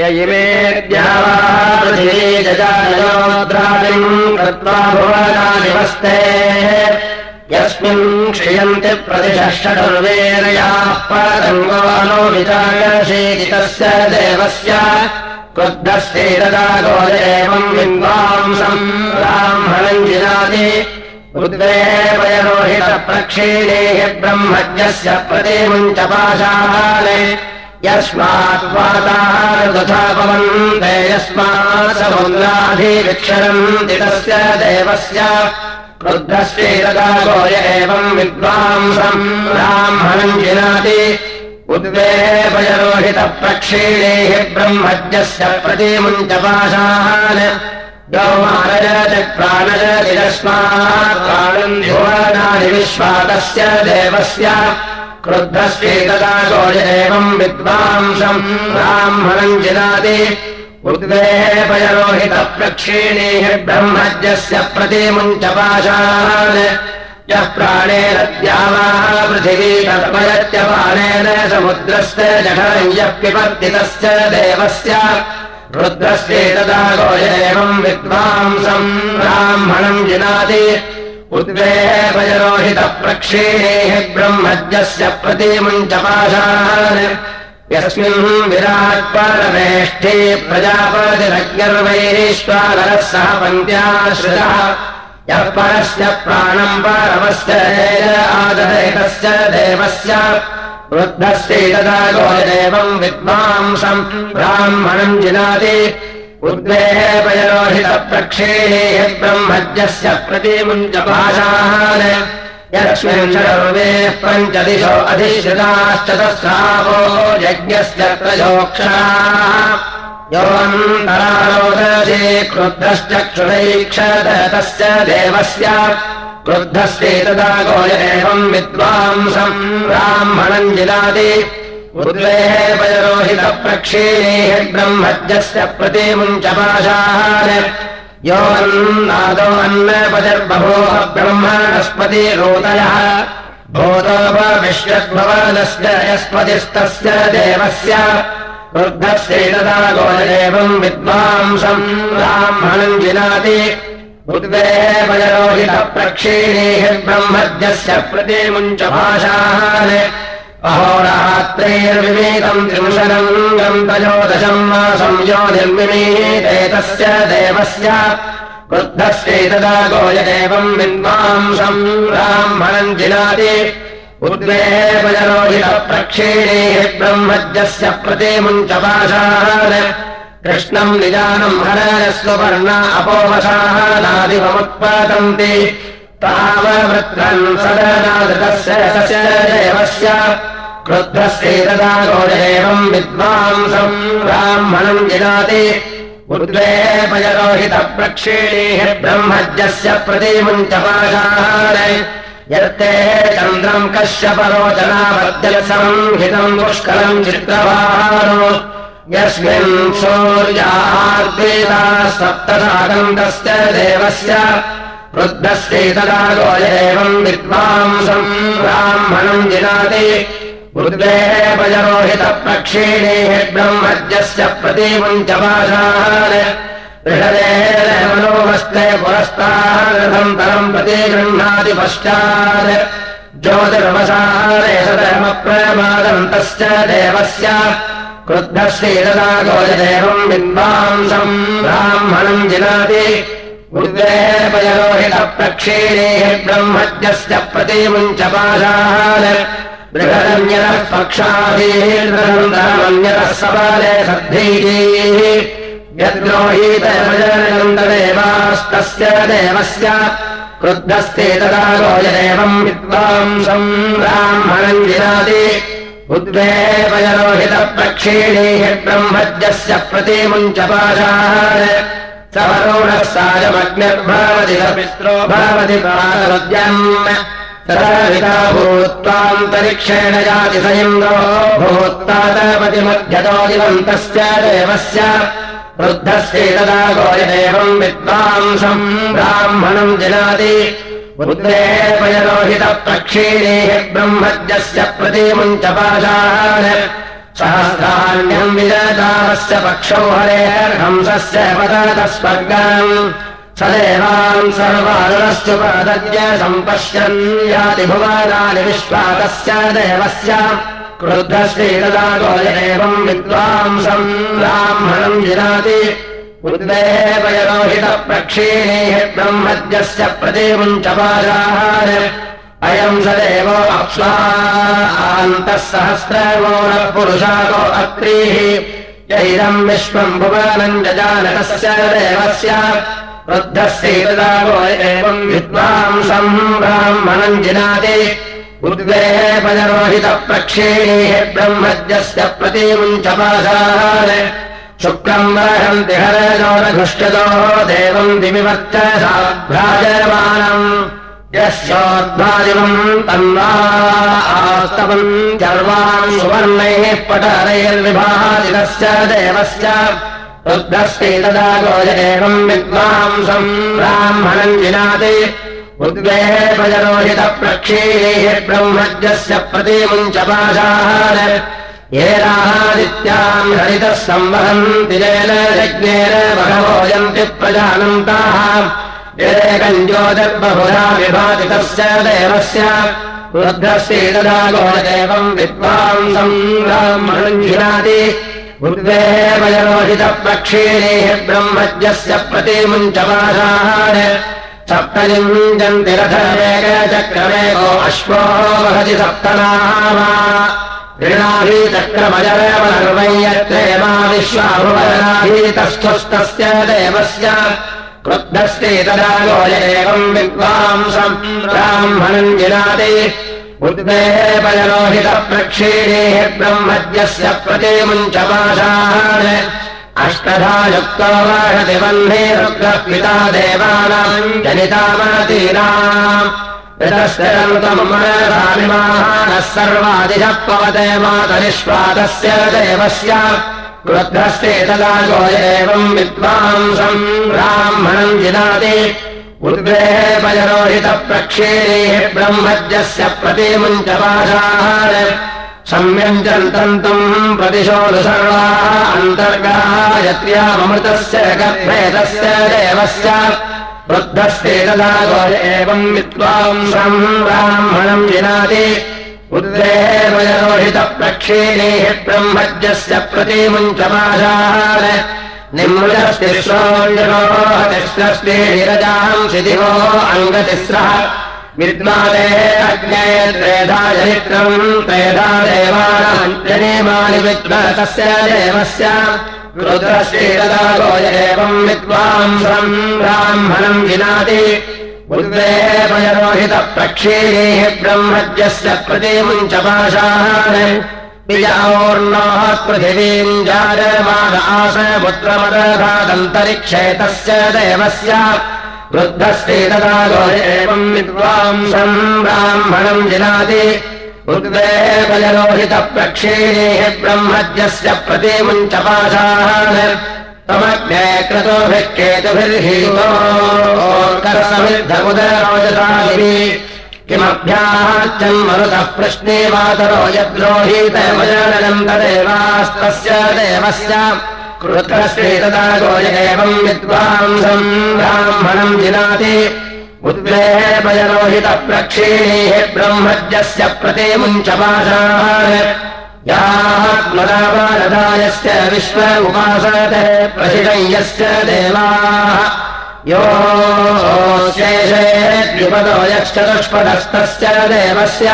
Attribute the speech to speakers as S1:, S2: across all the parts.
S1: ययिमेद्यावापृथिवीजजानयोद्रादिम् कृत्वा भुवनादिवस्ते यस्मिन् क्षयन्ति प्रतिषष्टुर्वेरयाः परङ्गो विचारशीति तस्य देवस्य। क्रुद्धस्यैरदागो एवम् विद्वांसम् ब्राह्मणम् जिनाति उद्वेपयरोहितप्रक्षीणे ब्रह्मज्ञस्य प्रतिमुञ्च पाशाले यस्मात् वाताः पवन्ते यस्मात् समुद्राधिविक्षरन्ति तस्य देवस्य। क्रुद्धस्यैरदागो एवम् विद्वांसम् ब्राह्मणम् जिनाति। उद्वेपयरोहितप्रक्षीणेः ब्रह्मज्ञस्य प्रतिमुञ्च पाशान् प्राणजतिरस्मात् प्राणम् भुवनानि विश्वातस्य देवस्य क्रुद्धस्यैतदा गोज एवम् विद्वांसम् ब्राह्मणम् जिनाति। उद्वेपयरोहितप्रक्षीणेः ब्रह्मज्ञस्य प्रतिमुञ्च पाशान्। यः प्राणेन द्यावाः पृथिवी तर्पयत्यपानेन समुद्रस्य जठरम् यः पिबर्तितस्य देवस्य रुद्रस्येतदा एवम् विद्वांसम् ब्राह्मणम् जिनाति उद्वेपयरोहितप्रक्षीणेः ब्रह्मज्ञस्य प्रतिमुञ्च पाशान् यस्मिन् विराट् परमेष्ठे प्रजापतिरज्ञर्वैश्वानरः सह पन्त्याश्रितः यः परस्य प्राणम् आदरेतस्य देवस्य। वृद्धस्यैतदा गोदेवम् विद्वांसम् ब्राह्मणम् जिनाति उद्वेपयरोहितप्रक्षेणेः ब्रह्मज्ञस्य प्रतिमुञ्चपाशान् यस्मिन् सर्वे पञ्चदिशो अधिश्रिताश्चतस्रावो यज्ञस्य त्रयोक्षाः योऽन्तरारोदशे क्रुद्धश्चक्षुरैक्षत तस्य देवस्य। क्रुद्धस्यैतदा गोय एवम् विद्वांसम् ब्राह्मणम् जिनाति उद्वेपयरोहितप्रक्षीणेः ब्रह्मज्ञस्य प्रतिमुञ्च पाशान् योऽन्नादो अन्नपतिर्बभोः ब्रह्मणस्पति रोदयः भूतोपविश्वद्भवनस्य यस्पतिस्तस्य देवस्य। वृद्धस्यैतदा गोयदेवम् विद्वांसम् ब्राह्मणम् जिनाति उद्वेपयरोहितप्रक्षीणेः ब्रह्मज्ञस्य प्रतिमुञ्च भाषान् अहोरात्रैर्विमीतम् त्रिंशदम् गन्तयोदशम् मासम् यो निर्विमीते तस्य देवस्य वृद्धस्यैतदा गोयदेवम् विद्वांसम् ब्राह्मणम् जिनाति उद्वेपयरोहितप्रक्षीणेः ब्रह्मज्ञस्य प्रतिमुञ्च पाशान् कृष्णम् निजानम् हरस्वपर्णा अपोवशानादिवमुत्पादन्ति ताववृत्रम् सदनादृतस्य देवस्य क्रुद्धस्यैतदा विद्वांसम् ब्राह्मणम् जिनाति। उद्वेपयरोहितप्रक्षीणेः ब्रह्मज्ञस्य प्रतिमुञ्च पाशान् यत्ते चन्द्रम् कश्यपरोचनावर्जलसंहितम् पुष्करम् चित्रवारो यस्मिन् सूर्यार्देता सप्तसागन्तस्य देवस्य वृद्धस्यैतदा गोयेवम् विद्वांसम् ब्राह्मणम् जिनाति। उद्वेपयरोहितप्रक्षीणेः ब्रह्मज्ञस्य प्रतिमुञ्च पाशान् बृहदेन मनोमस्ते पुरस्तारथम् परम् प्रति गृह्णाति पश्चात्। ज्योतिर्वसारे सदमप्रमादन्तस्य देवस्य। क्रुद्धस्यैतदा गोयदेवम् विद्वांसम् ब्राह्मणम् जिनाति उद्वेपयरोहितप्रक्षीणेः ब्रह्मज्ञस्य प्रतिमुञ्च पाशान् बृहदन्यतः पक्षाधीर्नन्दनमन्यतः सबाले सद्धीः। यद्रोहीतदेवास्तस्य देवस्य क्रुद्धस्तेतदा गोयदेवम् विद्वांसम् ब्राह्मणम् जिनाति उद्वेपयरोहितप्रक्षीणेः ब्रह्मज्ञस्य प्रतिमुञ्च पाशान् सवरोणः सायमग्निर्भवति पित्रो भवति पादवद्यम् सविता भूत्वान्तरिक्षेण जाति स इन्द्रो भूत्तादपतिमध्यतो दिवन्तस्य देवस्य वृद्धस्यैतदा गोयदेवम् विद्वांसम् ब्राह्मणम् जिनाति उद्वेपयरोहितप्रक्षीणेः ब्रह्मज्ञस्य प्रतिमुञ्च पाशान् सहस्राण्यम् विजतारस्य पक्षौ हरेर्हंसस्य पततः स्वर्गम् स देवान् सर्वादरश्चुपदद्य सम्पश्यन् याति भुवनानि विश्वातस्य देवस्य क्रुद्धश्रीरदा गोयदेवम् विद्वांसम् ब्राह्मणम् जिनाति उद्वेपयरोहितप्रक्षीणेः ब्रह्मद्यस्य प्रतिमुञ्चपाशाः अयम् स देवो अप्स्वान्तः सहस्रगोणः पुरुषाको अक्रीः यैदम् विश्वम् भुवनम् जजानकस्य देवस्य। वृद्धस्यैतदागो एवम् विद्वांसम् ब्राह्मणम् जिनाति। उद्वेपयरोहितप्रक्षीणेः ब्रह्मद्यस्य प्रतिमुञ्चपाशाः शुक्रम् वरहन्ति हरजोरघुष्टतोः देवम् दिविवर्च साभ्राजमानम् यस्योद्भादिवम् तन्वास्तवम् चर्वाम् सुवर्णैः पटरैर्विभाजितस्य देवस्य रुद्धस्ति तदा विद्वांसम् ब्राह्मणम् जिनाति। उद्वेः प्रजरोहितप्रक्षीणैः ब्रह्मज्यस्य प्रतिमुञ्चपाशाः येनादित्याम् हरितः संवहन्ति येन यज्ञेन भगवोयन्ति प्रजानन्ताः येकम् ज्योतिर्बहुधा विभातितस्य देवस्य। वृद्धस्येतदा गोदेवम् विद्वांसम् ब्राह्मणञ्जिनाति। उद्वेवयरोहितप्रक्षीणेः ब्रह्मज्यस्य प्रतिमुञ्चपाशाः सप्तयुञ्जन्ति रथमेकचक्रमेको अश्वो वहति सप्तनाः ऋणाभीचक्रमजरमनर्वयत्रेमा विश्वाभुवनाभीतस्थुस्तस्य देवस्य क्रुद्धस्ते तदा एवम् विद्वांसम् ब्राह्मणम् जिनाति उद्वेपयलोहितप्रक्षीणेः ब्रह्मज्यस्य प्रतिमुञ्चपाशाः अष्टधा युक्तो वाहति वह्ने पिता देवानाम् जनितामतीनाम् िमाहानः सर्वादिशः पवते मातरिष्वादस्य देवस्य क्रुद्धस्ते तदा गो एवम् विद्वांसम् ब्राह्मणम् जिनाति उद्वेपयरोहितप्रक्षेणेः ब्रह्मज्यस्य प्रतिमुञ्चपाशाः सम्यञ्चन्तन्तम् प्रतिशोधु सर्वाः अन्तर्गायत्र्यामृतस्य गर्भेदस्य देवस्य। वृद्धस्ते तदा गो एवम् विद्वांसम् ब्राह्मणम् जिनाति उद्वेपयरोहितप्रक्षीणेः ब्रह्मज्यस्य प्रतिमुञ्चपाशाः निम्बुजस्तिस्रोतिस्रस्तेरजांसि दिवो अङ्गतिस्रः। विद्वादे अग्ने त्रेधा चरित्रम् त्रेधा देवानाञ्जनेमानि विद्वतस्य देवस्य। रुद्रश्रीरदा गोय एवम् विद्वांसम् ब्राह्मणम् विनाति उद्वेपयरोहितप्रक्षीणेः ब्रह्मज्यस्य प्रतिमुञ्चपाशाः पिजावोर्णाः पृथिवीम् जायमानास पुत्रमदधादन्तरिक्षे तस्य देवस्य वृद्धस्ते तदा गोय एवम् विद्वांसम् ब्राह्मणम् जिनाति उद्वेपयरोहितप्रक्षीणेः ब्रह्मज्यस्य प्रतिमुञ्चपाशाः तमग्ने क्रतोभिः केतुभिर्हीतोदरोजसादिभिः किमभ्याच्चन् मरुतः प्रश्ने वातरो यद्रोहीतमजनन्तदेवास्तस्य देवस्य कृतस्ते तदा गोय एवम् विद्वांसम् ब्राह्मणम् जिनाति। उद्वेपयरोहितप्रक्षीणेः ब्रह्मज्यस्य प्रतिमुञ्चपाशाः यात्मदावानदायस्य विश्व उपासते प्रशिषय्यस्य देवाः। यो शेषेद्युपदो देवस्य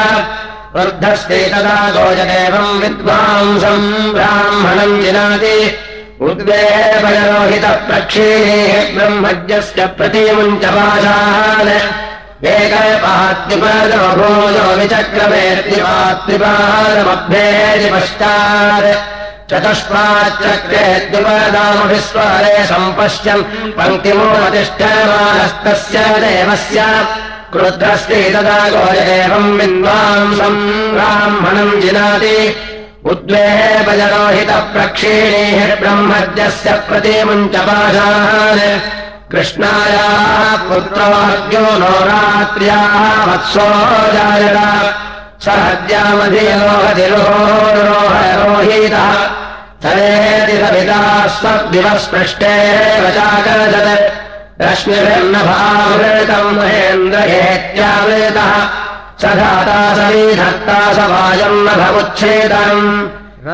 S1: वर्धस्ते तदा गोजदेवम् विद्वांसम् ब्राह्मणम् जिनाति उद्वेपयरोहितप्रक्षीणेः ब्रह्मज्यस्य प्रतिमुञ्चपाशान् एकपात्युपदमभूयो विचक्रमेत्युपात्रिपादमभ्येति पश्चात्। चतुष्पाच्चक्रेत्युपदामभिस्वरे सम्पश्यन् पङ्क्तिमोपतिष्ठमानस्तस्य देवस्य। क्रुद्धस्ते तदा गोय एवम् विद्वांसम् ब्राह्मणम् जिनाति उद्वेपजरोहितप्रक्षीणेः ब्रह्मज्यस्य प्रतिमुञ्चपाशान् कृष्णायाः पुत्रोऽर्ग्यो नो रात्र्याः वत्सो जायत। सहद्यामधिरोहतिरोहरोहीतः तदेति सविता स्वदिवस्पृष्टेव चाकरजत् रश्मिभिर्नभावृतम् महेन्द्रहेत्यावृतः स धाता समीधत्ता स वायम् न भवुच्छेदम्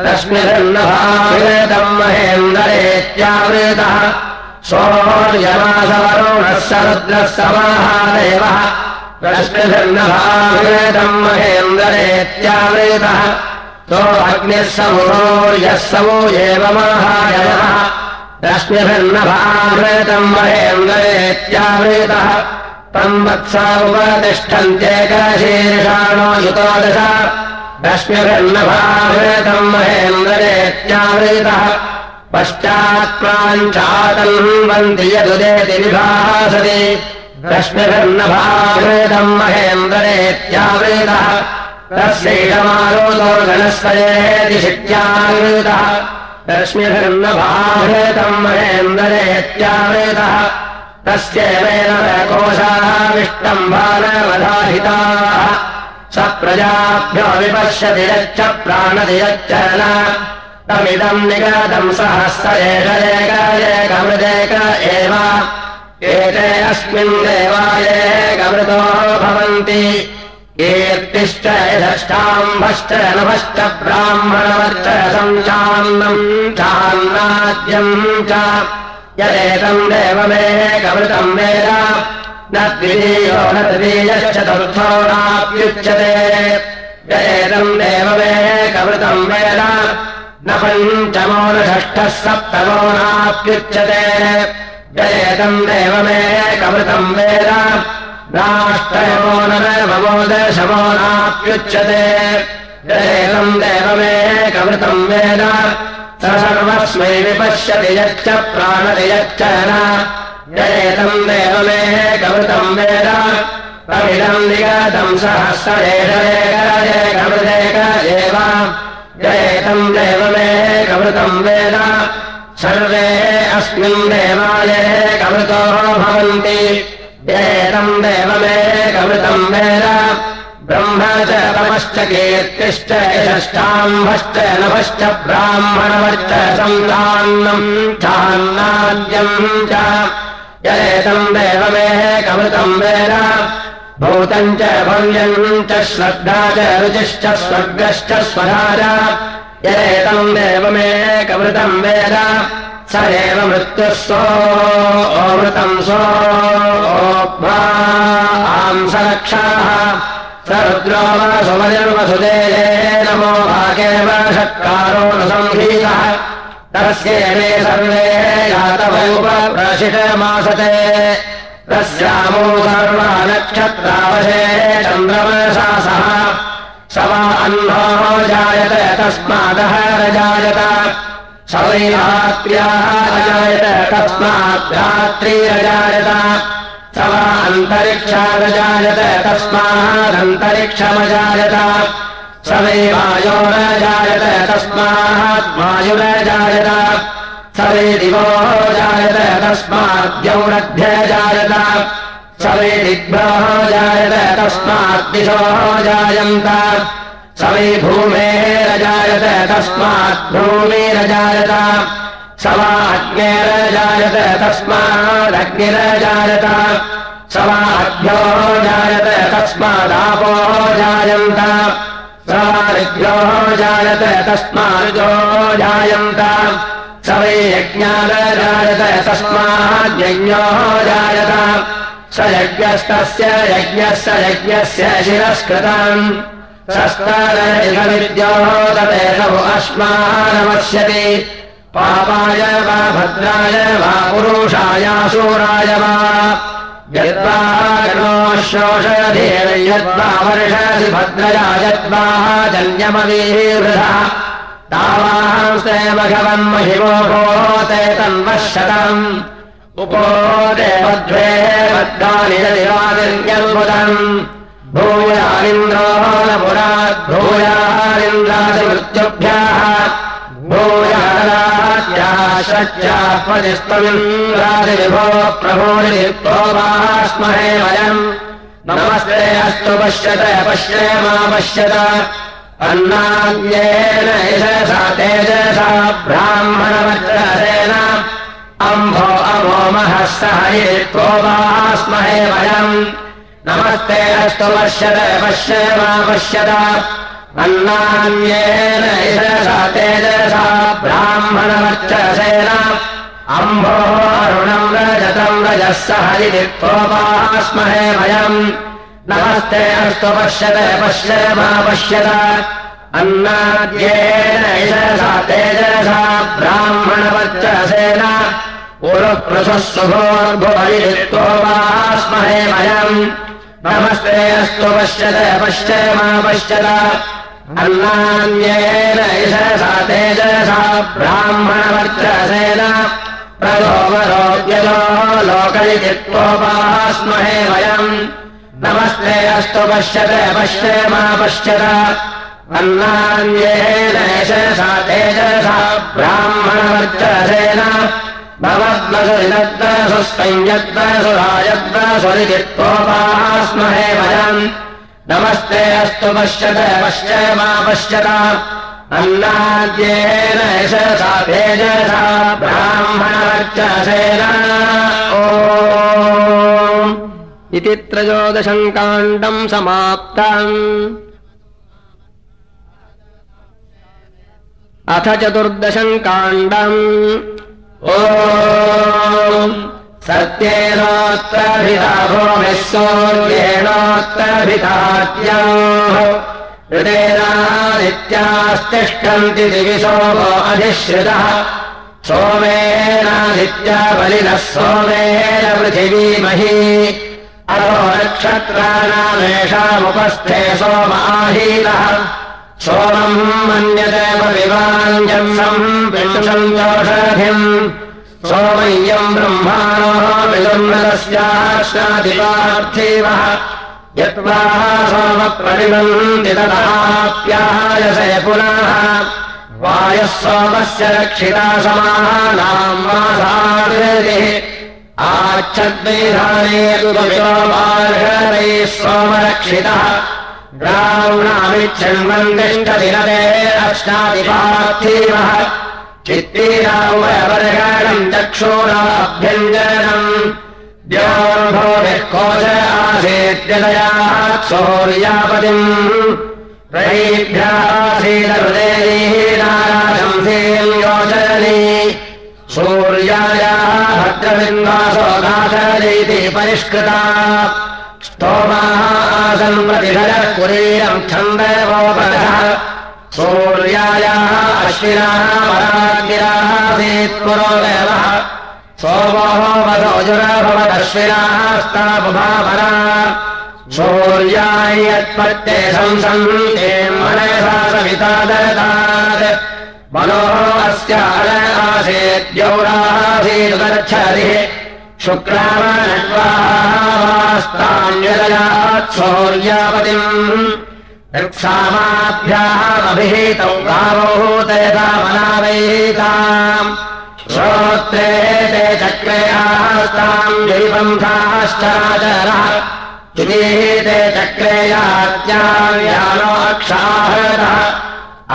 S1: रश्मिभिर्नभावृतम् महेन्द्रेत्यावृतः स रुद्रः समाहादेवः रश्मिभिर्नभावृतम् महेन्द्रेत्यावृतः सो अग्निः समूर्यः समो एव माहायः रश्मिभिर्नभावृतम् महेन्द्रेत्यावृतः तम् वत्सा उपतिष्ठन्त्येकशीर्षाणो युतोदश रश्मिभिर्नभावृतम् महेन्द्रेत्यावृतः पश्चात्प्राञ्चातन्वन्ति यदुदेति विभासति रश्मिभिर्नभावृतम् महेन्द्रेत्यावृतः तस्यैषमारोदो गणस्वयेति शित्यावृतः रश्मिभिर्नभावृतम् महेन्द्रेत्यावृतः तस्यैवेन कोशाविष्टम् बालवधाहिताः स प्रजाभ्यो विपश्यति यच्च प्राणति यच्च न तमिदम् निगतम् सहस्र एकैकैकमृदेक एव। एते अस्मिन् देवायेकमृतो भवन्ति। कीर्तिश्च यथष्टाम्भश्च नभश्च ब्राह्मणवश्च सञ्चान्नम् चान्नाद्यम् च। यदेतम् देवमेकमृतम् वेद। न द्वितीयो न तृतीयश्चतुर्थो नाप्युच्यते यदेतम् देवमेकमृतम् वेद न पञ्चमो न षष्ठः सप्तमो नाप्युच्यते यदेतम् देवमेकमृतम् वेद। नाष्टयमो न नवमो दशमो नाप्युच्यते यदेतम् देवमेकमृतम् वेद। स सर्वस्मै विपश्यति यच्च प्राणति यच्च न। यदेतम् देवमेकमृतम् वेद। तमिदम् निगतम् सहस्रेषरेकरेकमृदेक एव यदेतम् देवमेकमृतम् वेद। सर्वे अस्मिन् देवालये कमृतो भवन्ति। एतम् देवमेकमृतम् वेद। ब्रह्म च तमश्च कीर्तिश्च यष्टाम्भश्च नभश्च ब्राह्मणवश्च सन्तान्नम् च। यदेतम् देवमेकमृतम् वेद भूतम् च भव्यम् च श्रद्धा च रुचिश्च स्वर्गश्च स्वधा च यदेतम् देवमेकमृतम् वेद स एव मृत्युः सोऽमृतम् सोऽंसरक्षाः स रुद्रो वसुमनिर्वसुदे नमो भागेव षट्कारो न संहीतः तस्येवे सर्वे यातवयुपप्रशिषमासते तस्यामो सर्वा नक्षत्रावशे चन्द्रमसा अह्नो जायत तस्मादः रजायत। सवैरात्र्याः रजायत तस्मात् रात्रिरजायत स वा अन्तरिक्षादजायत तस्मादन्तरिक्षमजायत। स वै वायुरजायत स वै दिवो जायत तस्माद्यौरभ्यजायत स वै दिग्भ्यो जायत तस्मात् दिशो जायन्त। स वै भूमेरजायत तस्मात् भूमिरजायत स वा अग्नेरजायत तस्मादग्निरजायत स वा अभ्यो जायत तस्मादापो जायन्त। स वा ऋभ्यो जायत तस्मादो जायन्त वै यज्ञानजायत तस्माद्यज्ञो जायत। स यज्ञस्तस्य यज्ञस्य यज्ञस्य शिरस्कृतम् सस्तरविद्यो तदेव अश्मानमस्यति पापाय वा भद्राय वा पुरुषायासूराय वा। यद्वा गणोशोषधेन यद्वा वर्षसि भद्रया यद्वा जन्यमवीवृधः तावांस्ते भगवन् महिमोहो ते तन्वशतम् उपो देवध्वे बद्धानि यदिवादिर्यल्बुदम् भूयानिन्द्रो न पुराद्भूयानिन्द्रादिमृत्युभ्यः भूयारात्याश्रत्यात्मजिस्त्वमिन्द्रादिविभो प्रभूरिभो वा स्महे वयम्। नमस्ते अस्तु पश्यत पश्य मा पश्यत अन्नान्येन यशसा तेजसा ब्राह्मणवज्रेण अम्भो अमो महः सह वास्महे वयम्। नमस्ते अस्तु पश्यत पश्य मा पश्यत अन्नान्येन यशसा तेजसा ब्राह्मणवच्चसेन अम्भोः अरुणम् रजतम् रजः सह वयम् नमस्ते अस्तु पश्यत पश्य मा पश्यत। अन्नाद्येन यशसा तेजसा ब्राह्मणवच्चसेन पुरुप्रसः सुभोर्भुवरित्वोपास्महे वयम् नमस्ते अस्तु पश्यत पश्य मा पश्यत। अन्नान्येन यशसा तेजसा ब्राह्मणवच्चसेन प्रलोभरोग्यलो लोकयित्वोपास्महे वयम् नमस्ते अस्तु पश्यत पश्य मा पश्यत। अन्नान्येन यशसा तेजसा, ब्राह्मणवर्चसेन। भवद्मसुरिदग्धसु संयग्धसुरायग्धसुरितित्वोपास्महे वयम् नमस्ते अस्तु पश्यत पश्य मा पश्यत। अन्नाद्येन यशसा तेजसा, ब्राह्मणवर्चसेन। ओ। इति त्रयोदशम् काण्डम् समाप्तम्। अथ चतुर्दशम् काण्डम् ओ सत्येनोत्तरभिधा भूमिः हृदेनादित्यास्तिष्ठन्ति दिवि सोमो अधिश्रितः। सोमेनादित्या बलिनः सोमेन पृथिवीमही अथो नक्षत्राणामेषामुपस्थे सोमाहीनः सोमम् मन्यदेव विवाञ्जम् विंशम् सोमय्यम् ब्रह्माणो विलम्बस्याश्नादिपार्थिवः यत्त्वा सोमप्रतिबन्ति तदाप्यायसे पुनः। वायः सोमस्य रक्षिता समानाम् मासादिः आच्छद्वैधाने सोमरक्षितः ब्राह्मणामिच्छन्वन्दिष्टदिनदे अष्टादिपार्थिवः चित्तीरावरगणम् चक्षूराभ्यञ्जनम् द्योर्भोभिः कोश आसीद्यदयात् सौर्यापतिम् रयीभ्यासीदहृदयीनाराशंसेम् योचनी सूर्यायाः परिष्कृता। स्तोमाः आसन् प्रतिभरः कुरीरम् छन्दवोपरः सूर्यायाः अश्विनाः परागिरासीत् पुरोदेवः सोमोः वधोजुरभवदश्विनाः स्ताबुभापरा सूर्यायत्पत्ते संसन्ते मनसा सविता ददात् मनोः अस्य आसेद्यौरासीदुगच्छति ऋक्सामाभ्याः अभिहितौ गावौ तयदामनावैताम् श्रोत्रे ते चक्रेयास्ताम् जैबन्धाश्चराचरः ते चक्रेयात्याव्यानो अक्षाहरः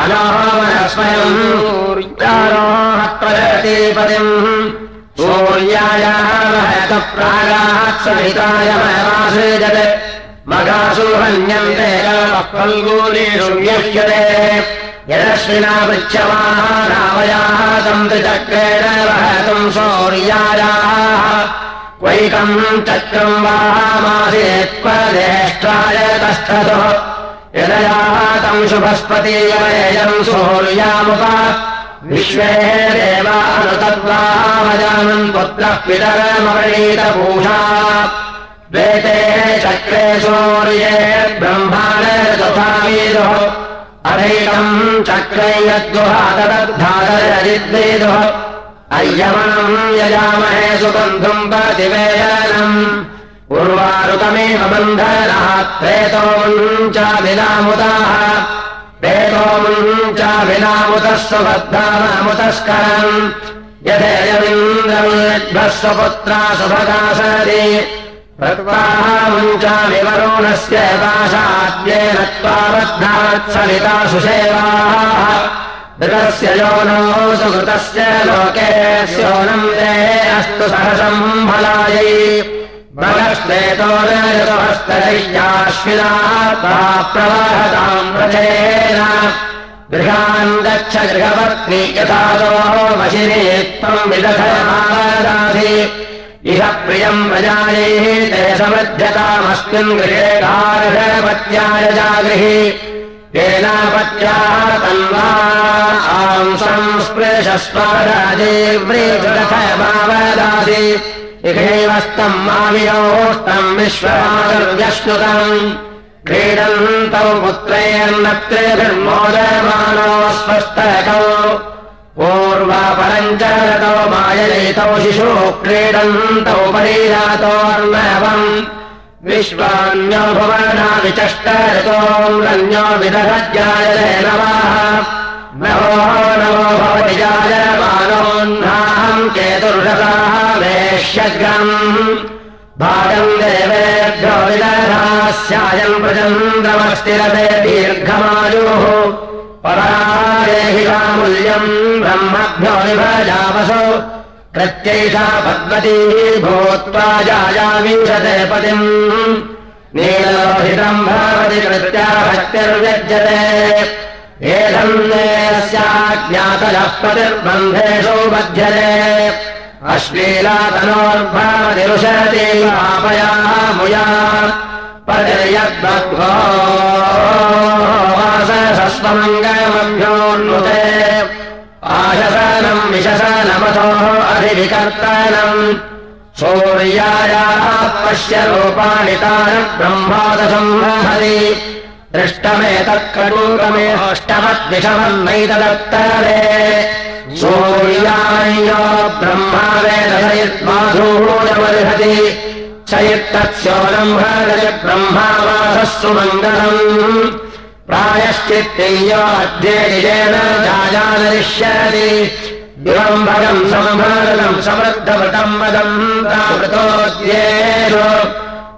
S1: अनोमनस्मयम् सूर्यारोहप्रगतीपतिम् प्रागात् सहितायमयमासृजत् मघासु हन्यन्ते फल्गूलीषु न्यह्यते यदश्विना पृच्छमाः रामयाः तन्त्रिचक्रेण वहतुम् सौर्यायाः क्वैकम् चक्रम् वामासीत्पदेष्टाय तस्थतु यदयातम् शुभस्पतीयमेयम् सूर्यामुप विश्वे देवानुतद्वामजानन् पुत्रः पितरमवणीतभूषा वेते चक्रे सूर्ये तथावीदुः अनैकम् चक्रे यद्गुहा तदद्धारयजिद्वेदुः अय्यमनम् यजामहे सुबन्धुम् प्रतिवेदनम् उर्वारुकमेव बन्धनात् प्रेतोमुञ्चाभिनामुदाः प्रेतोमुञ्चाभिनामुतः सुबद्धानामुतस्करम् यथेयमिन्द्रमेभ्यः स्वपुत्रा सुभगासरि। प्रत्वाहामुञ्चाविवरोणस्य पाशाद्येन त्वाबद्धात् सलिता सुसेवाः ऋतस्य योनो सुकृतस्य लोके स्योनम् ते अस्तु सहसम् ऋतुहस्तैयाश्विनाः प्रवहताम् व्रजेन गृहान् गच्छ गृहपत्नी यथादो वशिने त्वम् विदधमादासि इह प्रियम् प्रजायैः ते समध्यतामस्मिन् गृहे गार्हपत्याय जागृहि। येनापत्याः तन्वा आम् संस्पृशस्वराजेव्रीथमावदासि इहैवस्तम् मावियोस्तम् विश्वमादव्यश्नुतम् क्रीडन्तौ पुत्रैर्नत्रेभिर्मोदयमानो स्वस्थकौ पूर्वापरम् च रतो माययितौ शिशु क्रीडन्तौ परिजातोर्नवम् विश्वान्यो भुवना विचष्टोऽन्यो विदहज्याय नवाः नवो भवति जायमानोऽह्नाहम् केतुर्षसाः वेश्यग्रम्। भागम् देवेभ्यो विदधास्यायम् प्रचन्द्रमस्तिरते दीर्घमायुः। परादेहिकामूल्यम् ब्रह्मभ्यो विभजावसो। प्रत्यैषा पद्मतीः भूत्वा जायामीशते पतिम्। नीलोहितम् भवति कृत्या भक्तिर्व्यज्यते एषन्नेस्याज्ञातयः पतिर्बन्धेषु बध्यते। अश्लीलातनोर्भवतिरुशति आपयाः मुया। पतिर्यद्भक्तो वासस्वमङ्गमभ्योन्नुते आशसनम् विशसनमथोः अधिविकर्तनम् सूर्यायाः पश्य रूपाणि तारब्रह्मादसंहरि दृष्टमेतत्कटूकमेष्टमद्विषमन्नैतदत्तरे। सूर्यायो ब्रह्मा वेदयित्माधूयमर्हति स यत्तत्स्योलम् भरति ब्रह्मावासस्सु मङ्गलम्। प्रायश्चित्तेयो अध्येन जायादरिष्यति विवम्भरम् सम्भरम् समृद्धवृतम् वदम्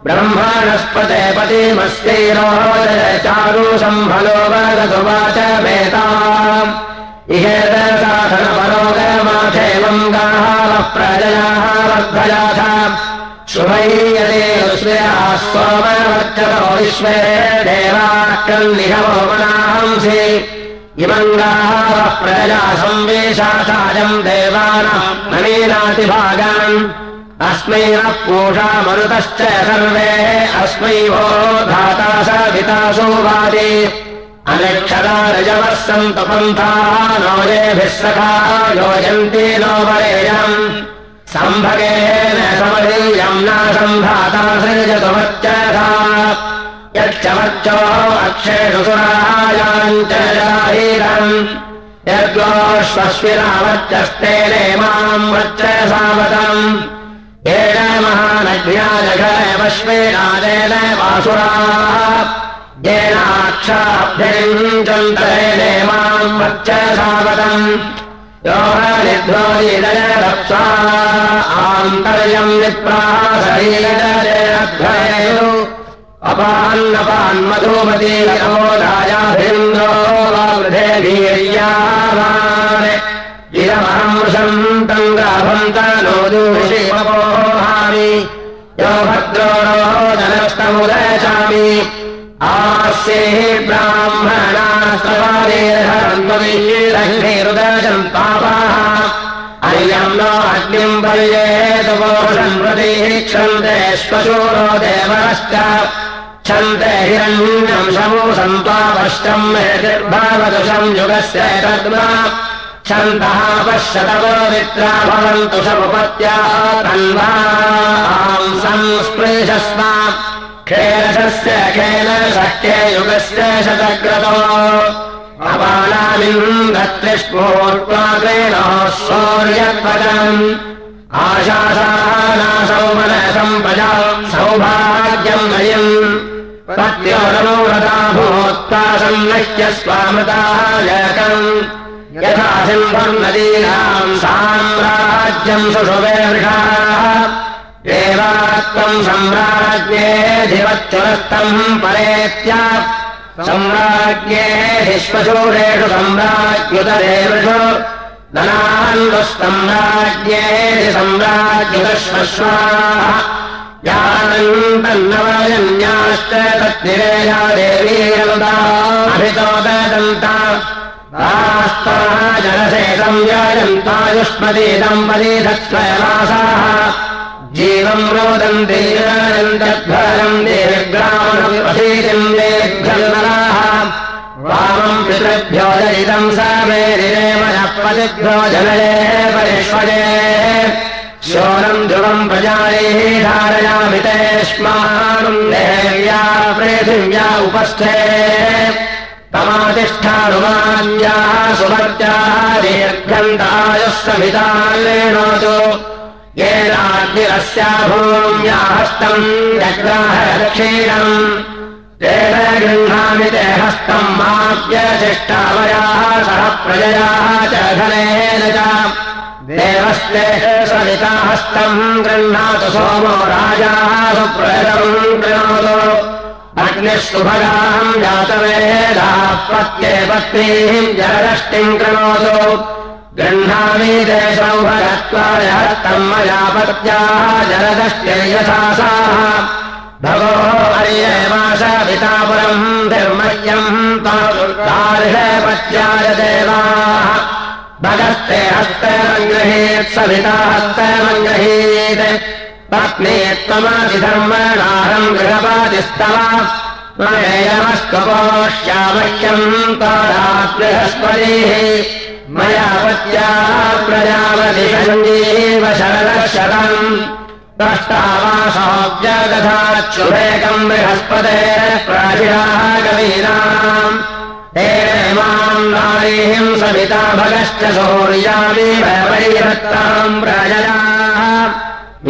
S1: ब्रह्माणस्पते पतिमस्तीरोदय चारु सम्भलो वदतु वाच वेताम् इहेतसाधनपरोगमाथेवम् गाः प्रजयाः वर्धयाथ शुभैयते श्रियाः सोमवर्चतो विश्वे देवाक्रन्निहवो मनांसि इमङ्गाः प्रजया संवेशासायम् देवानाम् नवीनातिभागान् अस्मै नः पूषा मरुतश्च सर्वे अस्मै वो धाता सवितासु वादि। अनक्षरा रजवः सन्तु पन्थाः नोजेभिः सखा योजन्ति नो वरेयम् सम्भगेन समरीयम् न सम्भाता सृजतुमच्चथा यक्षमर्चो अक्षेषु सुरायाम् च जाहीरम् यद्गोष्वस्विनावर्चस्तेने माम् वर्च सावतम् येन महानघ्याजघश्वेनादेन वासुराः। येनाक्षाभ्यञ्चन्तरेणे माम् वर्च सावतम् यो निर्ध्वोदिदयरप्सा आन्तर्यम् विप्राशरीरजयध्वयो अपान्नपान्मधूमती नमोदायाभिन्द्रो वृधे वीर्यावान् इदमहम् वृषन्तम् गाभन्त आस्यैः ब्राह्मणास्तवादेहरन्त्वमीरङ्गैरुदशम् पापाः। अर्यम् नो अग्निम् पर्येतुपोषम् प्रतीक्षन्ते श्वशूरो देवश्च छन्ते हिरण्यम् समू सन्त्वापश्चम् मेतिर्भवतु संयुगस्य तद्मा। छन्तः पश्यतपवित्रा भवन्तु समुपत्याः तन्वाम् संस्पृशस्व खेलशस्य खेलशक्ये युगस्य शतक्रतो अपालामिन्द्रत्रिष्पूर्वाग्रेणः सौर्यत्वजम् आशासानासौ मनसम्पजा सौभाग्यम् नयम् पत्योरमोरता भूत्वा सन्नह्य स्वामृतायकम् यथा सिंहम् नदीनाम् साम्राज्यम् सुषुवे वृषाः त्वम् सम्राज्ञेऽधिपत्युरस्तम् परेत्य। सम्राज्ञेऽधिश्वशूरेषु सम्राज्ञुतरेषु धनान्वस्तम्राज्ञेऽधि सम्राज्ञुतश्वश्वाः यानन्तन्नवजन्याश्च तद्निरेया देवी अभितो दन्ता जनसेतम् व्याजन्तायुष्मती दम्पती धत्स्वयमासाः जीवम् रोदन्ते तद्भरम् देविग्रामणम् देभ्यन्नराः वामम् पितृभ्यो जयितम् स मेरिरेमपतिभ्यो जनये परिष्वजे। शोरम् ध्रुवम् प्रजायैः धारयामि तेष्मानम् देव्या पृथिव्या उपस्थे। तमातिष्ठानुमान्याः सुभर्त्याः दीर्घन्तायुः समिताल्लेणोतु येनाग्निरस्या भूम्या हस्तम् तेन गृह्णामि ते हस्तम् माप्यशिष्टामयाः सह प्रजयाः च धनेन च देवस्ते सविता हस्तम् गृह्णातु सोमो राजाः सुप्रजम् गृह्णातु अग्निः सुभगाम् जातवेदापत्ये पत्नीम् जलदष्टिम् कृणोतु गृह्णामि ते सौभगत्वाय हस्तम् मया पत्याः जलदश्चर्यसासाः भगो अर्येमाश पितापुरम् धर्मयम् तादृशे देवाः। भगस्ते हस्तेमङ्गृहीत् सविता हस्तेमङ्गृहीत् पत्नी त्वमधिधर्मणाहम् गृहपादिस्तव। मयेयमस्कपोष्यामह्यम् तादात् बृहस्पतिः पत्या प्रजापतिसञ्जीव शरदशतम् दष्टावासोऽव्यदधाच्छुभेकम् बृहस्पतेः प्राचिराः कवीनाम्। हेमाम् नारीम् सविता भगश्च सौर्यामि वैरत्ताम् प्रजयाः।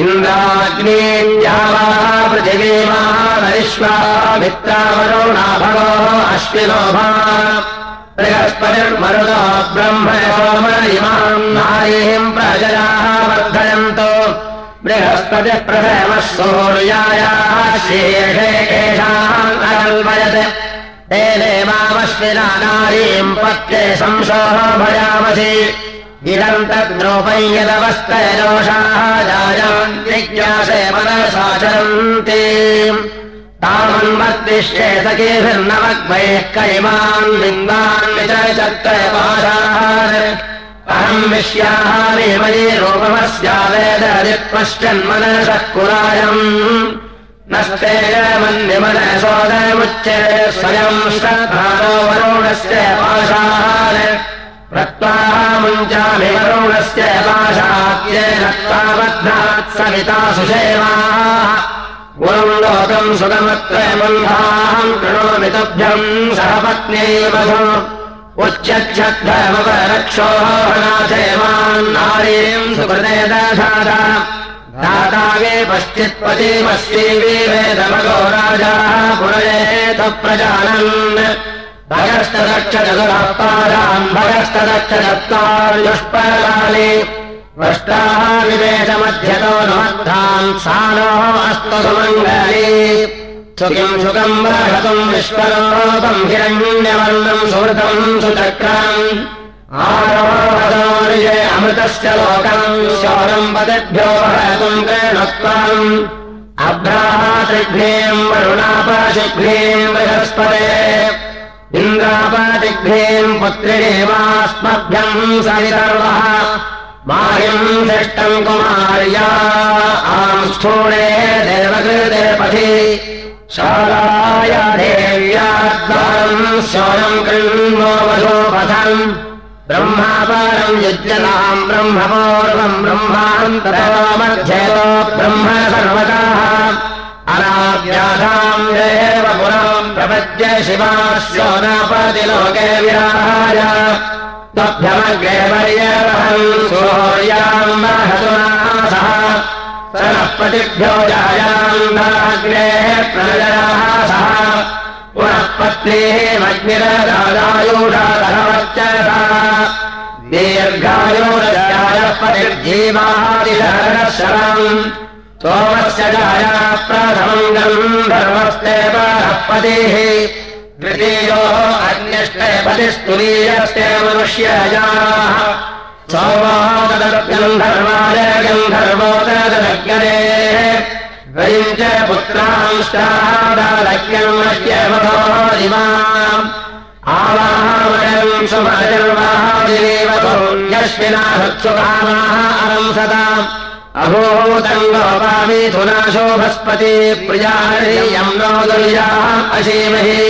S1: इन्द्राग्नेत्यावाः पृथिवीमाविश्वामित्रावरुणा भगो अश्विनो भा बृहस्पतिर्मरुदो ब्रह्म इमाम् नारीम् प्रजयाः वर्धयन्तो। बृहस्पतिः प्रथमः सूर्यायाः शेषे केषाम् अकल्पयत् तेनेमामश्विना नारीम् पत्ये संशोः भयामसि इदम् तद्रूपम् यदवस्थरोषाः जायान्त्रिज्ञासे मनसाचरन्ति तामन्मद्दिश्ये सखीभिर्नवग्मैः कैमान् बिन्दान् विचर्चक्रयपाशाः अहम् विश्याहामि मयि रूपमस्या वेदरित्पश्चन्मनसः कुरायम्। नस्ते मन्यमनसोदमुच्चे स्वयम् श्रद्धानो वरुणस्य पाशाः। मुञ्चाभिवरुणस्य पाशाद्येन त्वाबध्नात् सविता सुषेवाः गुरुम् लोकम् सुगमत्रयबन्धाहम् कृणोमि तुभ्यम् सह पत्न्यैवधु उच्चक्षद्धर्मपरक्षोहनाथेमान् नारीम् सुकृते दधाता दातावे पश्चित्पतिमस्यैवे वेदमगो राजाः। पुरयेत प्रजानन्। भगस्तदक्षचतुरपादाम् भगस्तदक्षचत्वार्युष्पलानि वष्टाः विवेशमध्यतो नमद्धाम् सानोः अस्तु सुमङ्गली। सुखिम् सुखम् बृहतुम् विश्वलोकम् हिरण्यवर्णम् सुहृतम् सुचक्रम् आरोहदोर्ये अमृतस्य लोकम् शौरम् पदेभ्यो वहतुम् प्रेणत्वम् अभ्राहातिघ्नीम् वरुणापशिघ्नीम् बृहस्पते। इन्द्रापादिघ्नेम् पुत्रिणेवास्मभ्यम् सवितर्वः माहिम् दृष्टम् कुमार्या। आम् स्थूणे देवकृते पथि। शालाय देव्याद्वारम् कृण्वो वधोपथम्। ब्रह्मापारम् युज्यताम् ब्रह्मपूर्वम् ब्रह्मान्तरमध्यतो ब्रह्म सर्वताः। अनाव्याधाम् देव पुराम् प्रपद्य शिवास्यो नापतिलोके विराज त्वभ्यमग्रे पर्यवहम् सूर्याम् महतुनासः स नः पतिभ्यो जायाम् नाग्नेः प्रजयाः सः। पुनः पत्नीः मग्निरदायुषादहवर्चसा दीर्घायुरजायः पतिर्जीवादिशरशरम् सोमस्य जाया प्रथमम् गन्धर्वस्ते पतिः द्वितीयो अन्यष्टे बलिस्तुलीयस्ते मनुष्यजाः सोमोददर्गन्धर्वाय गन्धर्वोददग्ने द्वयम् च पुत्रांश्चादालग्नश्चोरिमाम् आवाहवयम् सुमजर्वाहादिरेव यस्मिना हत्सुकामाः अरंसताम् अभूतम् गोपामिथुना शोभस्पति नो दुर्याः अशीमहि।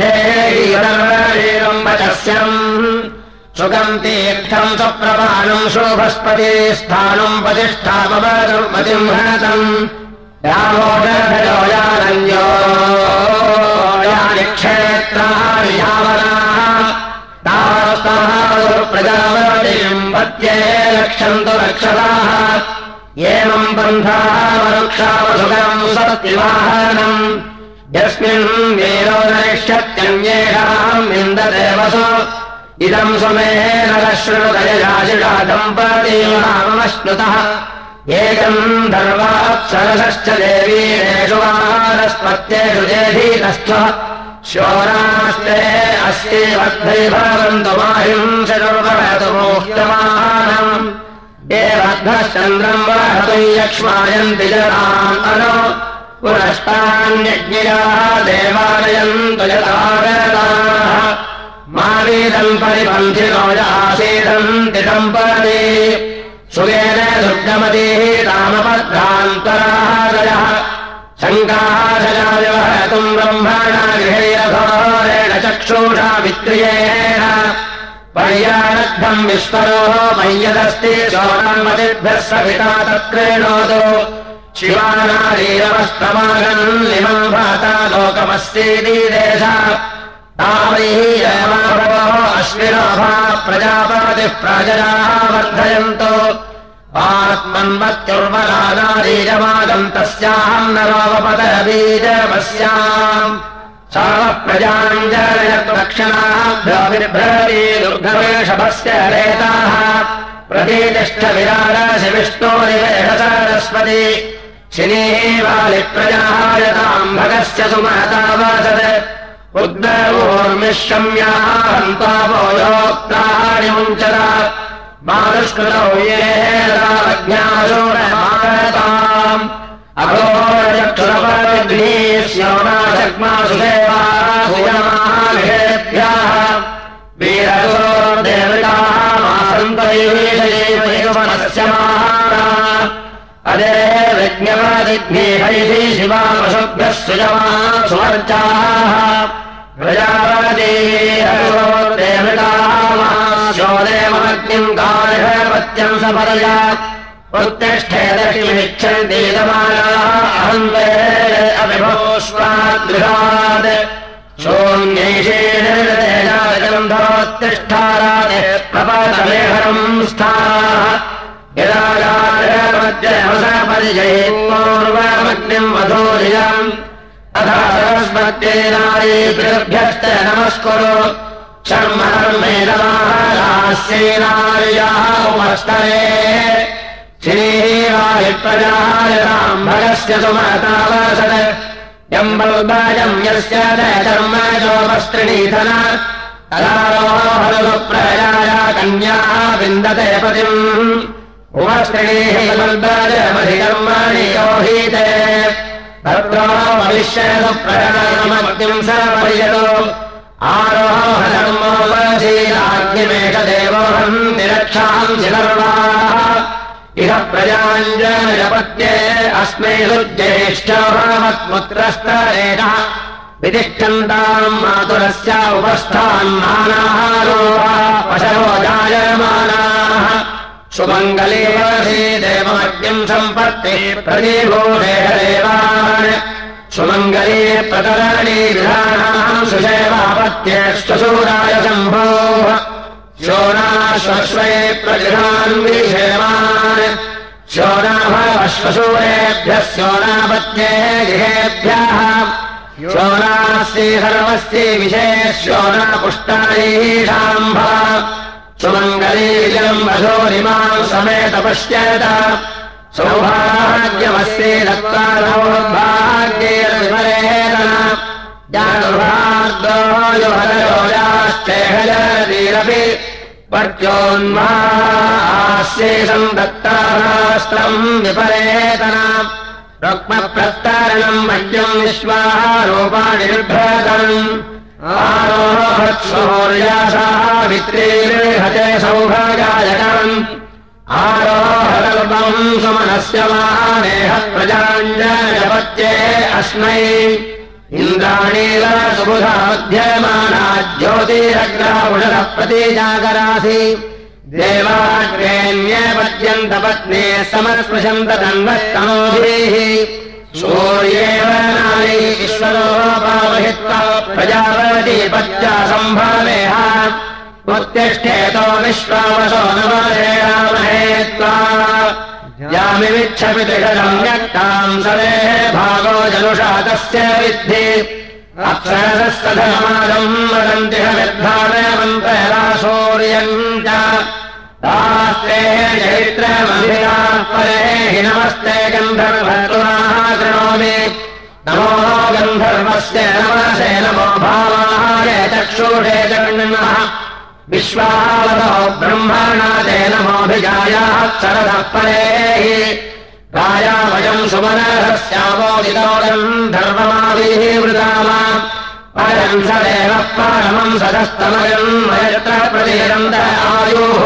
S1: धेयम् वचस्यम् सुखम् तीर्थम् स्वप्रपाणम् शोभस्पति स्थानम् प्रतिष्ठापमतिम् हतम् रामोदयोयानन्यो यानि क्षेत्राणि यावनाः। प्रजावतीम् पत्ये रक्षन्तु रक्षताः एवम् बन्धाः वरुक्षावसुखम् सत्यवाहनम् यस्मिन् वीरो नरिष्यत्यन्येषाम् विन्ददेवसु इदम् सुमेन शृणुदयजाशिषा दम्पतीनामश्नुतः एकम् धर्वात्सरसश्च देवीरेषु वारस्पत्येषु जेधीतस्थ शोरास्ते अस्यैवद्भै भवन्तु माहिंसुर्वहतु मोह्यमानम् एवद्भश्चन्द्रम् वहतु यक्ष्मायन्ति जनाम् अनु पुनष्टान्यज्ञया देवालयन्तु यथागताः मावेदम् परिपन्थिनो यासेदन्ति दम्पती। सुगेन दुर्गमतेः रामपद्रान्तरादयः शङ्काशयाव्यवहतुम् ब्रह्मणा गृहेरघोरेण चक्षुषा विक्रियेण पर्याणद्धम् विस्मरोः मय्यदस्ति शोणामतिभ्यः सविता तत्क्रीणोतु शिवानारीरवस्तमागन् निमम् भाता लोकमस्तीति देशा अश्विनाभा प्रजापतिः प्राजराः वर्धयन्तो। आत्मन्मत्युर्वरानारीजमागम् तस्याम् नरोपतबीजमस्याम् सर्वः प्रजाम् जनयत्क्षणाभ्याभिर्भ्रवी दुर्गवेषभस्य रेताः। प्रतिष्ठविरारसि विष्णोरिवेष सरस्वती। शिनीवालिप्रजायताम् भगस्य सुमहता वसत्। उद्गवोर्मिश्रम्याहन्तावो योक्तानि मुञ्चरा मानुष्कृतौ येज्ञासोरमाताम् अघोरचक्षुरपग्नीस्योनाशक्मासु अघोरचक्षुरपरग्नेश्योनाशग्मासुदेवासुयमाघेभ्यः वीरसोर्देवतामासन्तैवेशयैवनस्य महारा अदे विज्ञवादिग्नेहैः शिवामशुभ्यः सुयमा सुवर्चाः प्रजापदेवतामास्योदेवमग्निम् कार्हपत्यम् सपरया उत्तिष्ठे दक्षिमिच्छन्तीतमानाः अहम् अभिभोष्वाद्गृहात् सोऽन्यैषेण गन्धोत्तिष्ठारादे प्रपतमेहरम् स्थाः यदा गार्हपत्यमसपरिजयेत्पूर्वमग्निम् वधूरियम् अथा सरस्वत्येनारीभ्यश्च नमस्कुरु शर्मर्मे नमास्येनार्याः उपस्तरे श्रीवायुप्रजायताम्भरस्य सुमतावसत् यम्बल्बाजम् यस्य चर्मजोपस्त्रिणीधन तदारोहलुप्रजाया कन्याः विन्दते पतिम् उपस्त्रिणीः बल्बाजमधिकर्माणि योहीते तत्रो भविष्यप्रयाणमग्निम् समर्यतो आरोहधर्मोपशीलाग्निमेषदेवोऽहम् निरक्षाम् शिलर्वाः इह प्रजाञ्जनपत्ये अस्मै ज्येष्ठमत्पुत्रस्तरेण वितिष्ठन्ताम् मातुरस्य उपस्थान्मानाहारोहा पशवो जायमानाः सुमङ्गले वसि देवमग्निम् सम्पत्ति देवान् सुमङ्गले प्रतरणे विधानाम् सुषेवापत्यश्वशूराय शम्भोः। प्रगृहान् विषेमान् शोणाभवश्वशूरेभ्यः शोणापत्ये गृहेभ्यः। शोणास्ति सर्वस्य विषये शोणापुष्टायीषाम्भ। सुमङ्गलीजम् मधोरिमाम् समेत पश्यत। सौभाग्यमस्ये दत्तारोद्भाग्येन विपरेण जानुभाग्योश्चेहजरतीरपि पर्योन्मास्येषम् दत्तारास्त्रम् विपरेतना रुक्मप्रस्तारणम् मह्यम् विश्वारूपाणि बिभ्रतम् आरोहत्सौर्यासावित्रीहते सौभागायकम् आरोहकल्पम् सुमनस्य मानेह प्रजाञ्जपत्ये अस्मै इन्द्राणीव सुबुधा मध्यमाना ज्योतिरग्रापुषः प्रतीजागरासि देवाग्रेण्यपद्यन्तपत्ने समस्पृशन्त तन्वस्तनोभिः सूर्येव नारी ईश्वरोपावहित्वा प्रजापति पत्या सम्भावेह। उत्तिष्ठेतो विश्वावसो नवरेणामहेत्वा यामिमिच्छपि त्रिषदम् व्यक्ताम् सरेः भागो जनुषा तस्य विद्धि। अक्षरसस्तधमादम् वदन्ति हविर्धानमन्तरा सूर्यम् च दास्ते चैत्रमधिरा परे हि नमस्ते गन्धर्वत्वाः कृणोमि। नमो गन्धर्वस्य नमसे नमो भावाय चक्षुषे चण्णः विश्वावतो ब्रह्मणा ते नमोऽभिजायाः शरदः परे धर्ममाभिः वृताम। परम् सदेव परमम् सदस्तमयम् मयत्र प्रतीरन्त आयुः।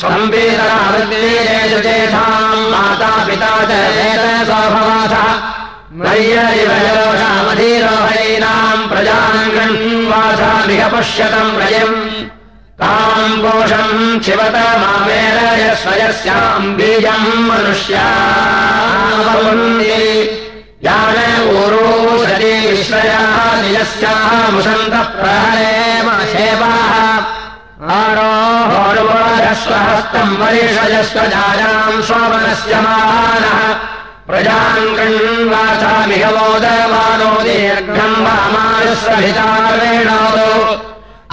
S1: स्वम् वीतरावृत्तिरेषु चेषाम् माता पिता च वेद स्वभवासः मय्यरिवयोषामधीरोहैनाम् प्रजाम् गृह्वासामिह पश्यतम् प्रयम् कोशम् शिवत मामेरय स्वयस्याम् बीजम् मनुष्या यान ऊरो सरे विश्वयाः निजस्याः मुसन्तः प्रहरे सेवाः आरोहोर्वरस्वहस्तम् वरिषयस्व जायाम् स्वमनस्य मानः प्रजाम् गृह्वासामिह मोदमानो दीर्घम् वामानस्वहितारेणो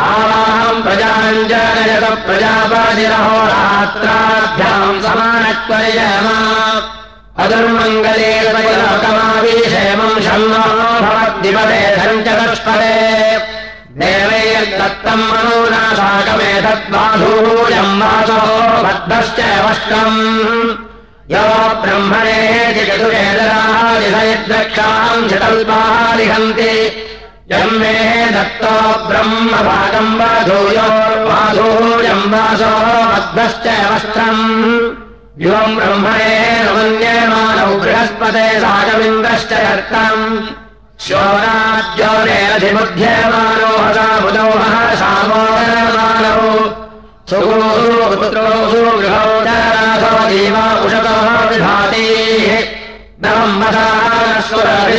S1: आवाहम् प्रजाञ्जनयत प्रजापादिरहोरात्राभ्याम् समानत्वयमा अदुर्मङ्गले लोकमावीशेमम् शन्नो भवद्दिवदे सञ्चतष्परे देवैर्दत्तम् मनोनाशाकमेतद्बाधूयम् वासो बद्धश्च वष्टम्। यो ब्रह्मणे चतुरेदरादिषयद्रक्षाम् शतल्पालिहन्ति दत्तो ब्रह्मभागम् वाधूयोर्वाधूयम् वासो बद्धश्च वस्त्रम्। युवम् ब्रह्मणे मन्यमानौ बृहस्पते सागमिन्द्रश्च कर्तम्। शोराज्योरेरधिबुध्यमानो हसा बुदौहः सामोदरमानौ सुगोपुत्रोऽसु गृहौ चारासो जीवा उषतः विभातीः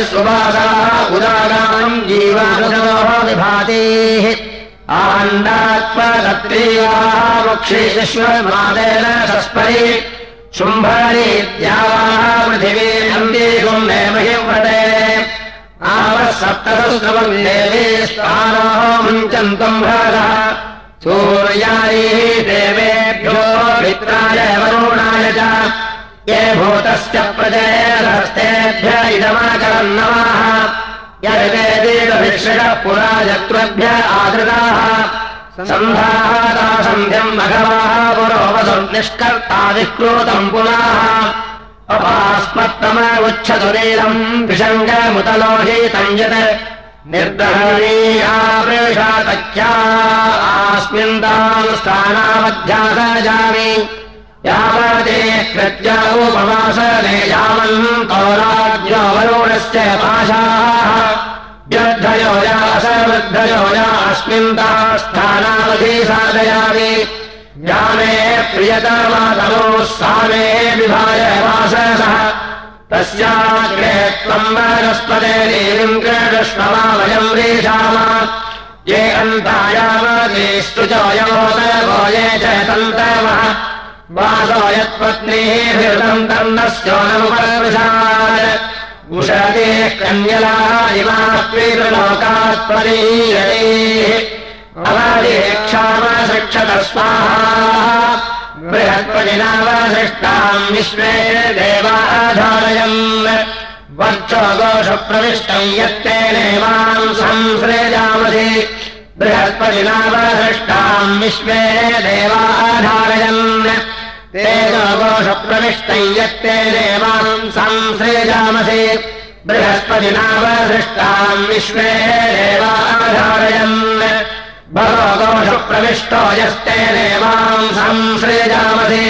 S1: सुवासाः उदागाम् जीवानुषतः विभातीः। आण्डात्मदत्रीयाः वक्षीश्वरमादेन सस्परि शुम्भरीत्यावाः पृथिवी अन्तीकुम् नेमहिव्रते आवः सप्तसुस्रवम् देवी स्थानोः मुञ्चन्तम् भरः सूर्यायैः देवेभ्यो मित्राय वरुणाय च ये भूतस्य प्रजयस्तेभ्य इदमाकरम् नमः। यदेवीरभिषयः पुरा यत्त्वभ्य आदृताः। सन्धाता सन्ध्यम् मघवाः पुरोवसम् निष्कर्ता विक्रोतम् पुनः अपास्मत्तम उच्छतुरीलम् विषङ्गमुतलोहीतम् यत् निर्दहणीयावृषातख्या आस्मिन् ताम् स्थानामध्यासजामि उपवासने यावन्तो राज्यो वरुणस्य पाशाः। व्यद्धयो या असवृद्धयो या अस्मिन् ताः स्थानावधि साधयामि। मे प्रियतमातमोः सा विभाय वाससः। तस्याग्रे त्वम् वनस्पते देवीम् कृष्णवा वयम् रेषाम ये च वयोदवो ये च तन्तवः वासो यत्पत्नीः हृतम् तन्नस्योनमुपविशात् उषते कन्यला इमाः पीतृलोकात् परीयते अवदेक्षामसृक्ष रक्षत स्वाहा बृहस्पतिनावसृष्टाम् विश्वे देवाधारयन् वर्चो गोषप्रविष्टम् यत्तेनेवाम् संसृजामसि बृहस्पतिनावसृष्टाम् विश्वे देवाधारयन् तेन गोषप्रविष्टम् यत्ते देवाम् संसृजामसि बृहस्पतिनावसृष्टाम् विश्वे देवाधारयन्। भगवगोषप्रविष्टो यस्ते देवाम् संसृजामसि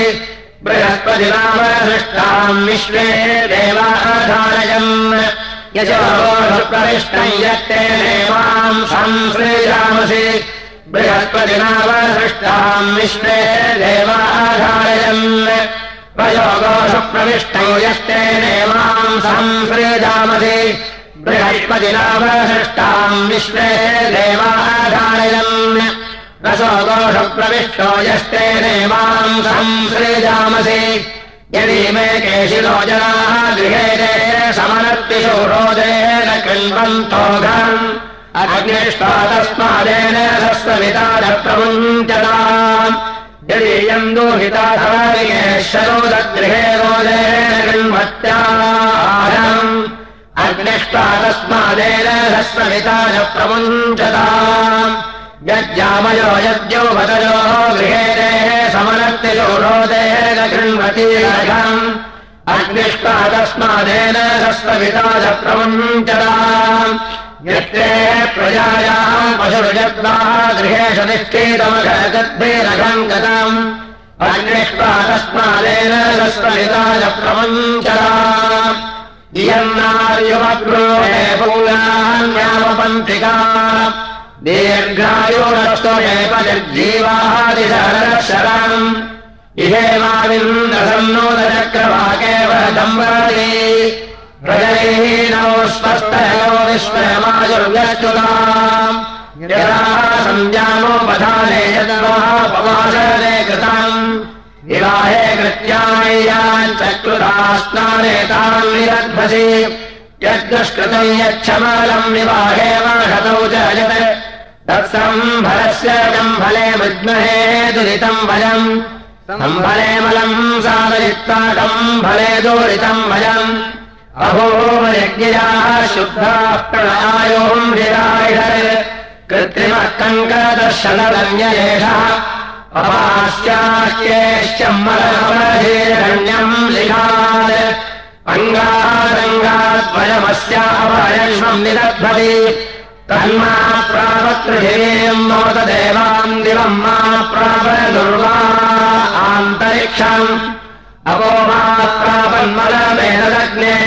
S1: बृहस्पतिनावसृष्टाम् विश्वे देवाधारयन्। यजोषप्रविष्टम् यत्ते देवाम् संसृजामसि बृहस्पतिनावसृष्टाम् विश्वे देवाधारयन् प्रयोगोषप्रविष्टौ यस्ते देवाम् संसृजामसि बृहस्पतिनावसृष्टाम् विश्वे देवाधारयन् रसोगोषप्रविष्टो यस्ते देवाम् संसृजामसि यदि मे केशिलो जनाः गृहे समनर्तिषु रोदेन अग्निष्टा प्रमुञ्चताम् यदि यन्दोहिताधरेश्वरोदगृहे रोदेन कृण्वत्याहम् अग्निष्टा तस्मादेन सस्वमिता च प्रमुञ्चताम् यज्ञामयो यज्ञो वदयो गृहे समनर्तिषु रोदेन कृण्वतीरघम् अग्निष्टा तस्मादेन सस्वमिता च यत्रे प्रजायाम् पशुर्यत्नाः गृहेषु निष्ठेतमघगद्भिरघम् गतम् अन्यष्टा तस्मादेन सस्वलिता च प्रमुञ्चरा इयन्नार्युमग्रोहे पूलान्यामपन्थिका दीर्घायोरस्तुमेपनिर्जीवादिशरशरम् इहेमाविन्दसन्नोदचक्रवाकेव दम्बरे प्रजयहीनो स्वस्थयो विश्वमायुर्व्यच्युताम् यदा सञ्जानोपधाने यदवापवासने कृतम्। विवाहे कृत्यायाञ्चकृता स्नाने ताम् निरध्वसि यद्दुष्कृतम् यच्छमालम् विवाहे वाहतौ च यत्। तत्सम्भरस्य जम्फले विद्महे दुरितम् भजम्। सम्फले मलम् सादयित्वा कम्फले दूरितम् भजम् अहोमयज्ञयाः शुद्धाः प्रणयायोम् विराय कृत्रिमः कङ्कदर्शनरन्येषः अपास्याख्येश्चम्मरमरहिरण्यम् लिखात् अङ्गारङ्गाद्वयमस्यापरश्वम् निदध्वति तन्मा प्रापत्पृथिवीम् मोददेवाम् दिवम् मा प्राप दुर्वा आन्तरिक्षम्। अवो मा प्रापन्मलमेनदग्ने यमम् मा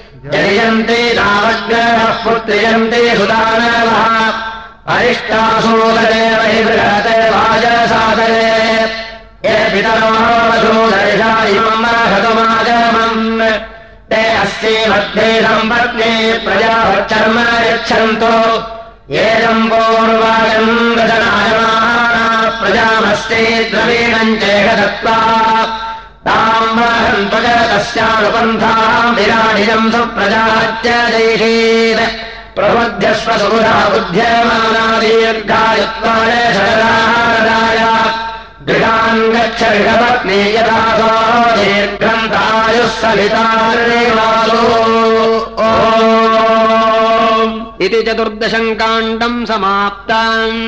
S1: जयन्ते रावग्रहः पुत्रियन्ते वै बृहते वाजसादरे ये पितरोसूदर्शा इमम् महतुमागमम् ते अस्ये मध्ये सम्पत्ने प्रजाचर्म यच्छन्तो पूर्वागम् गजनायमाना प्रजामस्ते द्रवीणम् चेकदत्त्वा दैषेत् प्रबुध्यस्व सुबुधा बुध्यमाना दीर्घायुत्वाय शरदाय गृहान् गच्छ गृहपत्नी यथा दीर्घन्तायुः सवितार्णिवासो इति चतुर्दशम् काण्डम् समाप्ताम्